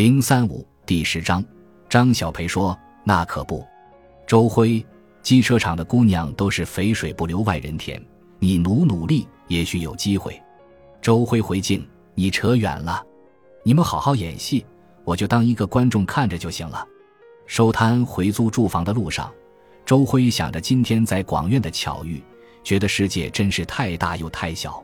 零三五第十章，张小培说：“那可不，周辉，机车厂的姑娘都是肥水不流外人田，你努努力，也许有机会。”周辉回敬：“你扯远了，你们好好演戏，我就当一个观众看着就行了。”收摊回租住房的路上，周辉想着今天在广院的巧遇，觉得世界真是太大又太小。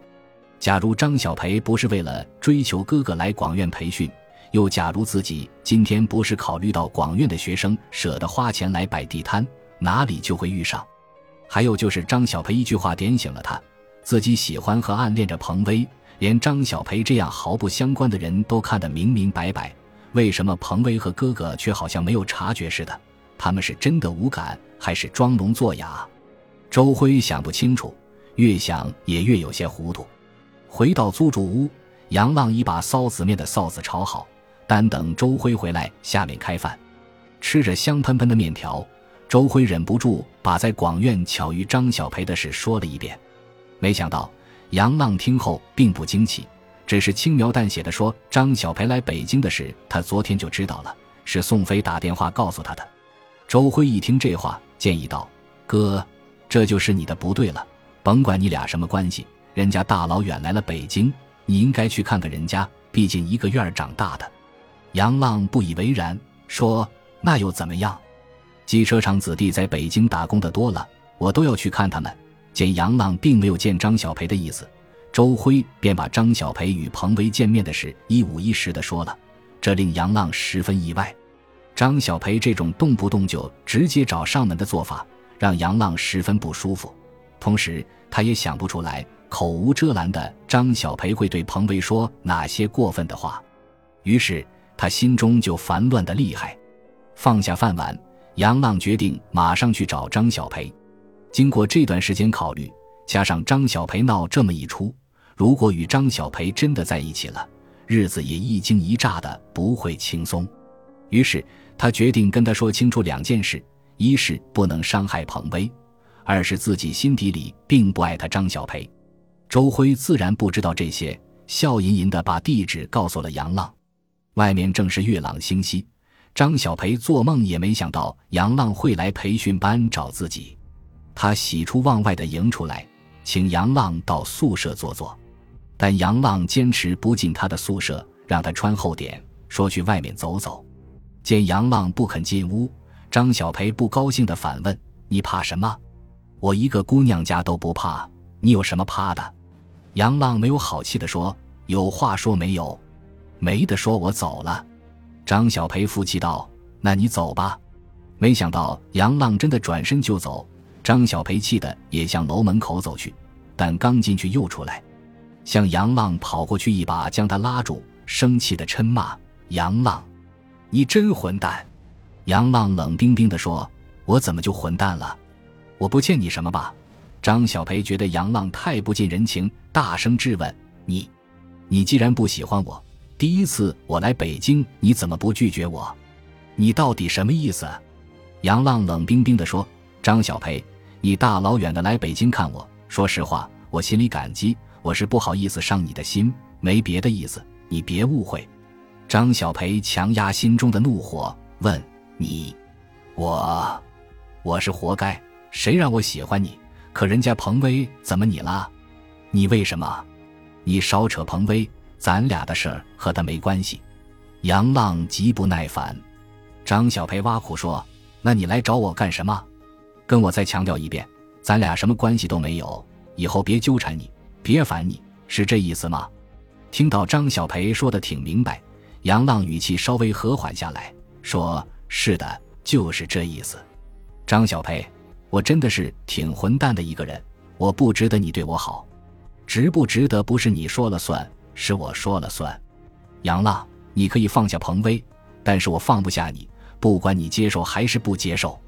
假如张小培不是为了追求哥哥来广院培训。又假如自己今天不是考虑到广院的学生舍得花钱来摆地摊，哪里就会遇上？还有就是张小培一句话点醒了他，自己喜欢和暗恋着彭威，连张小培这样毫不相关的人都看得明明白白，为什么彭威和哥哥却好像没有察觉似的？他们是真的无感，还是装聋作哑？周辉想不清楚，越想也越有些糊涂。回到租住屋，杨浪已把臊子面的臊子炒好。单等周辉回来，下面开饭。吃着香喷喷的面条，周辉忍不住把在广院巧遇张小培的事说了一遍。没想到杨浪听后并不惊奇，只是轻描淡写的说：“张小培来北京的事，他昨天就知道了，是宋飞打电话告诉他的。”周辉一听这话，建议道：“哥，这就是你的不对了。甭管你俩什么关系，人家大老远来了北京，你应该去看看人家，毕竟一个院儿长大的。”杨浪不以为然，说：“那又怎么样？机车厂子弟在北京打工的多了，我都要去看他们。”见杨浪并没有见张小培的意思，周辉便把张小培与彭威见面的事一五一十的说了，这令杨浪十分意外。张小培这种动不动就直接找上门的做法，让杨浪十分不舒服。同时，他也想不出来口无遮拦的张小培会对彭威说哪些过分的话，于是。他心中就烦乱的厉害，放下饭碗，杨浪决定马上去找张小培。经过这段时间考虑，加上张小培闹这么一出，如果与张小培真的在一起了，日子也一惊一乍的，不会轻松。于是他决定跟他说清楚两件事：一是不能伤害彭威，二是自己心底里并不爱他张小培。周辉自然不知道这些，笑吟吟的把地址告诉了杨浪。外面正是月朗星稀，张小培做梦也没想到杨浪会来培训班找自己。他喜出望外的迎出来，请杨浪到宿舍坐坐。但杨浪坚持不进他的宿舍，让他穿厚点，说去外面走走。见杨浪不肯进屋，张小培不高兴的反问：“你怕什么？我一个姑娘家都不怕，你有什么怕的？”杨浪没有好气的说：“有话说没有。”没得说，我走了。张小培负气道：“那你走吧。”没想到杨浪真的转身就走，张小培气得也向楼门口走去，但刚进去又出来，向杨浪跑过去，一把将他拉住，生气的嗔骂：“杨浪，你真混蛋！”杨浪冷冰冰地说：“我怎么就混蛋了？我不欠你什么吧？”张小培觉得杨浪太不近人情，大声质问：“你，你既然不喜欢我？”第一次我来北京，你怎么不拒绝我？你到底什么意思？杨浪冷冰冰地说：“张小培，你大老远的来北京看我，说实话，我心里感激，我是不好意思伤你的心，没别的意思，你别误会。”张小培强压心中的怒火，问：“你，我，我是活该？谁让我喜欢你？可人家彭威怎么你了？你为什么？你少扯彭威。”咱俩的事儿和他没关系，杨浪极不耐烦。张小培挖苦说：“那你来找我干什么？跟我再强调一遍，咱俩什么关系都没有，以后别纠缠你，别烦你，是这意思吗？”听到张小培说的挺明白，杨浪语气稍微和缓下来，说：“是的，就是这意思。张小培，我真的是挺混蛋的一个人，我不值得你对我好，值不值得不是你说了算。”是我说了算，杨浪，你可以放下彭威，但是我放不下你，不管你接受还是不接受。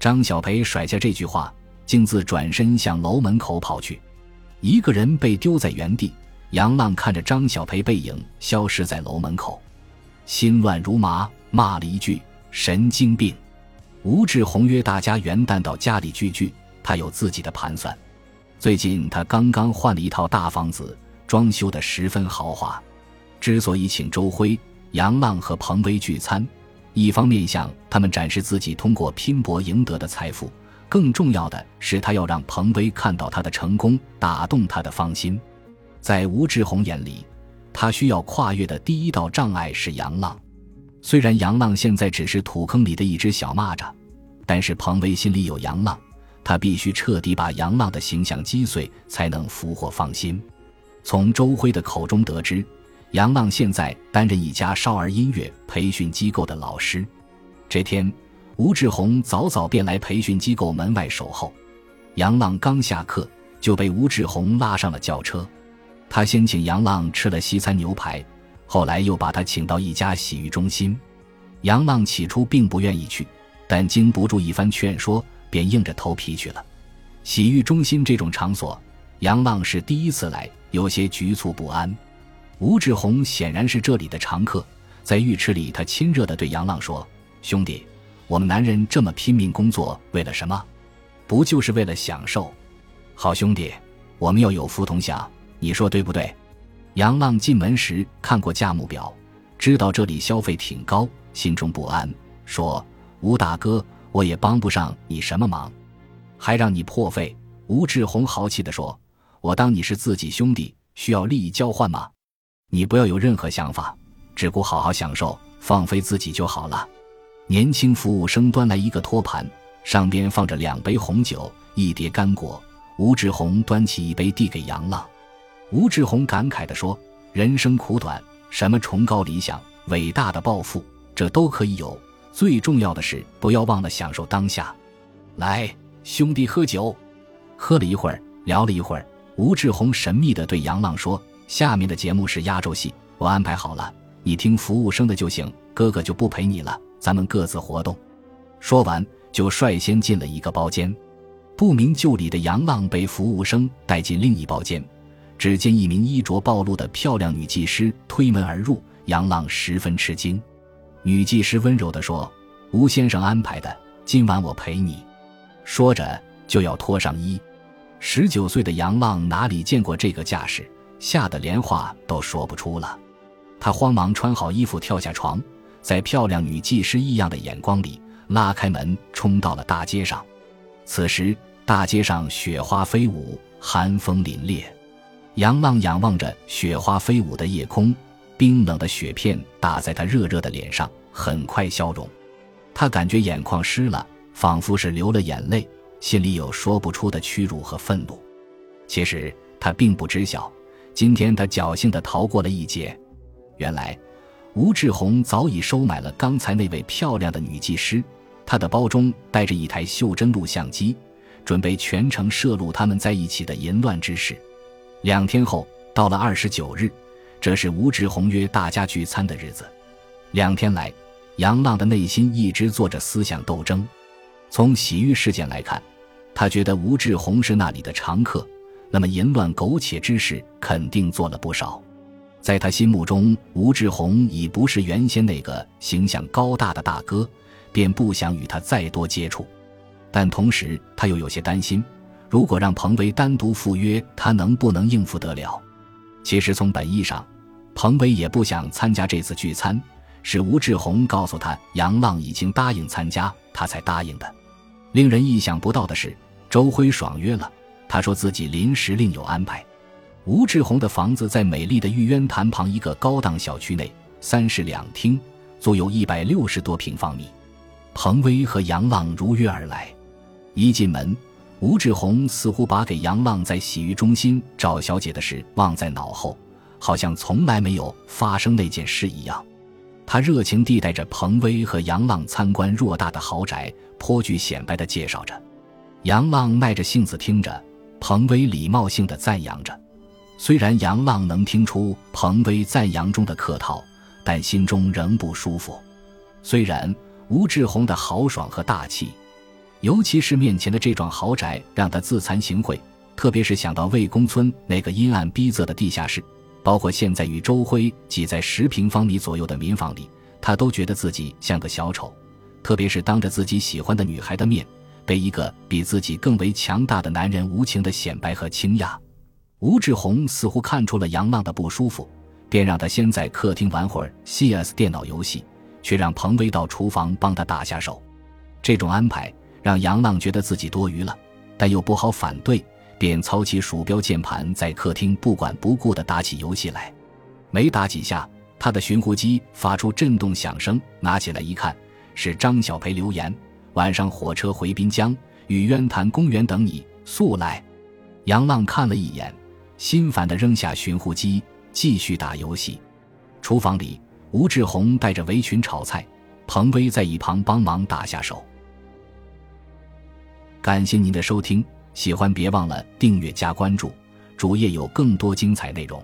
张小培甩下这句话，径自转身向楼门口跑去，一个人被丢在原地。杨浪看着张小培背影消失在楼门口，心乱如麻，骂了一句：“神经病！”吴志宏约大家元旦到家里聚聚，他有自己的盘算。最近他刚刚换了一套大房子。装修的十分豪华，之所以请周辉，杨浪和彭威聚餐，一方面向他们展示自己通过拼搏赢得的财富，更重要的是他要让彭威看到他的成功，打动他的芳心。在吴志宏眼里，他需要跨越的第一道障碍是杨浪。虽然杨浪现在只是土坑里的一只小蚂蚱，但是彭威心里有杨浪，他必须彻底把杨浪的形象击碎，才能俘获芳心。从周辉的口中得知，杨浪现在担任一家少儿音乐培训机构的老师。这天，吴志宏早早便来培训机构门外守候。杨浪刚下课，就被吴志宏拉上了轿车。他先请杨浪吃了西餐牛排。后来又把他请到一家洗浴中心，杨浪起初并不愿意去，但经不住一番劝说，便硬着头皮去了。洗浴中心这种场所，杨浪是第一次来，有些局促不安。吴志宏显然是这里的常客，在浴池里，他亲热地对杨浪说：“兄弟，我们男人这么拼命工作，为了什么？不就是为了享受？好兄弟，我们要有福同享，你说对不对？”杨浪进门时看过价目表，知道这里消费挺高，心中不安，说：“吴大哥，我也帮不上你什么忙，还让你破费。”吴志宏豪气地说：“我当你是自己兄弟，需要利益交换吗？你不要有任何想法，只顾好好享受，放飞自己就好了。”年轻服务生端来一个托盘，上边放着两杯红酒，一碟干果。吴志宏端起一杯递给杨浪。吴志宏感慨地说：“人生苦短，什么崇高理想、伟大的抱负，这都可以有。最重要的是，不要忘了享受当下。来，兄弟，喝酒。”喝了一会儿，聊了一会儿，吴志宏神秘地对杨浪说：“下面的节目是压轴戏，我安排好了，你听服务生的就行。哥哥就不陪你了，咱们各自活动。”说完，就率先进了一个包间。不明就里的杨浪被服务生带进另一包间。只见一名衣着暴露的漂亮女技师推门而入，杨浪十分吃惊。女技师温柔地说：“吴先生安排的，今晚我陪你。”说着就要脱上衣。十九岁的杨浪哪里见过这个架势，吓得连话都说不出了。他慌忙穿好衣服，跳下床，在漂亮女技师异样的眼光里，拉开门冲到了大街上。此时大街上雪花飞舞，寒风凛冽。杨浪仰望着雪花飞舞的夜空，冰冷的雪片打在他热热的脸上，很快消融。他感觉眼眶湿了，仿佛是流了眼泪，心里有说不出的屈辱和愤怒。其实他并不知晓，今天他侥幸地逃过了一劫。原来，吴志宏早已收买了刚才那位漂亮的女技师，她的包中带着一台袖珍录像机，准备全程摄录他们在一起的淫乱之事。两天后，到了二十九日，这是吴志宏约大家聚餐的日子。两天来，杨浪的内心一直做着思想斗争。从洗浴事件来看，他觉得吴志宏是那里的常客，那么淫乱苟且之事肯定做了不少。在他心目中，吴志宏已不是原先那个形象高大的大哥，便不想与他再多接触。但同时，他又有些担心。如果让彭威单独赴约，他能不能应付得了？其实从本意上，彭威也不想参加这次聚餐，是吴志宏告诉他杨浪已经答应参加，他才答应的。令人意想不到的是，周辉爽约了，他说自己临时另有安排。吴志宏的房子在美丽的玉渊潭旁一个高档小区内，三室两厅，足有一百六十多平方米。彭威和杨浪如约而来，一进门。吴志宏似乎把给杨浪在洗浴中心找小姐的事忘在脑后，好像从来没有发生那件事一样。他热情地带着彭威和杨浪参观偌大的豪宅，颇具显摆地介绍着。杨浪耐着性子听着，彭威礼貌性地赞扬着。虽然杨浪能听出彭威赞扬中的客套，但心中仍不舒服。虽然吴志宏的豪爽和大气。尤其是面前的这幢豪宅，让他自惭形秽。特别是想到魏公村那个阴暗逼仄的地下室，包括现在与周辉挤在十平方米左右的民房里，他都觉得自己像个小丑。特别是当着自己喜欢的女孩的面，被一个比自己更为强大的男人无情的显摆和倾轧。吴志宏似乎看出了杨浪的不舒服，便让他先在客厅玩会儿 CS 电脑游戏，却让彭威到厨房帮他打下手。这种安排让杨浪觉得自己多余了，但又不好反对，便操起鼠标键盘在客厅不管不顾地打起游戏来。没打几下，他的寻呼机发出震动响声，拿起来一看，是张小培留言：“晚上火车回滨江，与渊潭公园等你，速来。”杨浪看了一眼，心烦地扔下寻呼机，继续打游戏。厨房里，吴志红带着围裙炒菜，彭威在一旁帮忙打下手。感谢您的收听，喜欢别忘了订阅加关注，主页有更多精彩内容。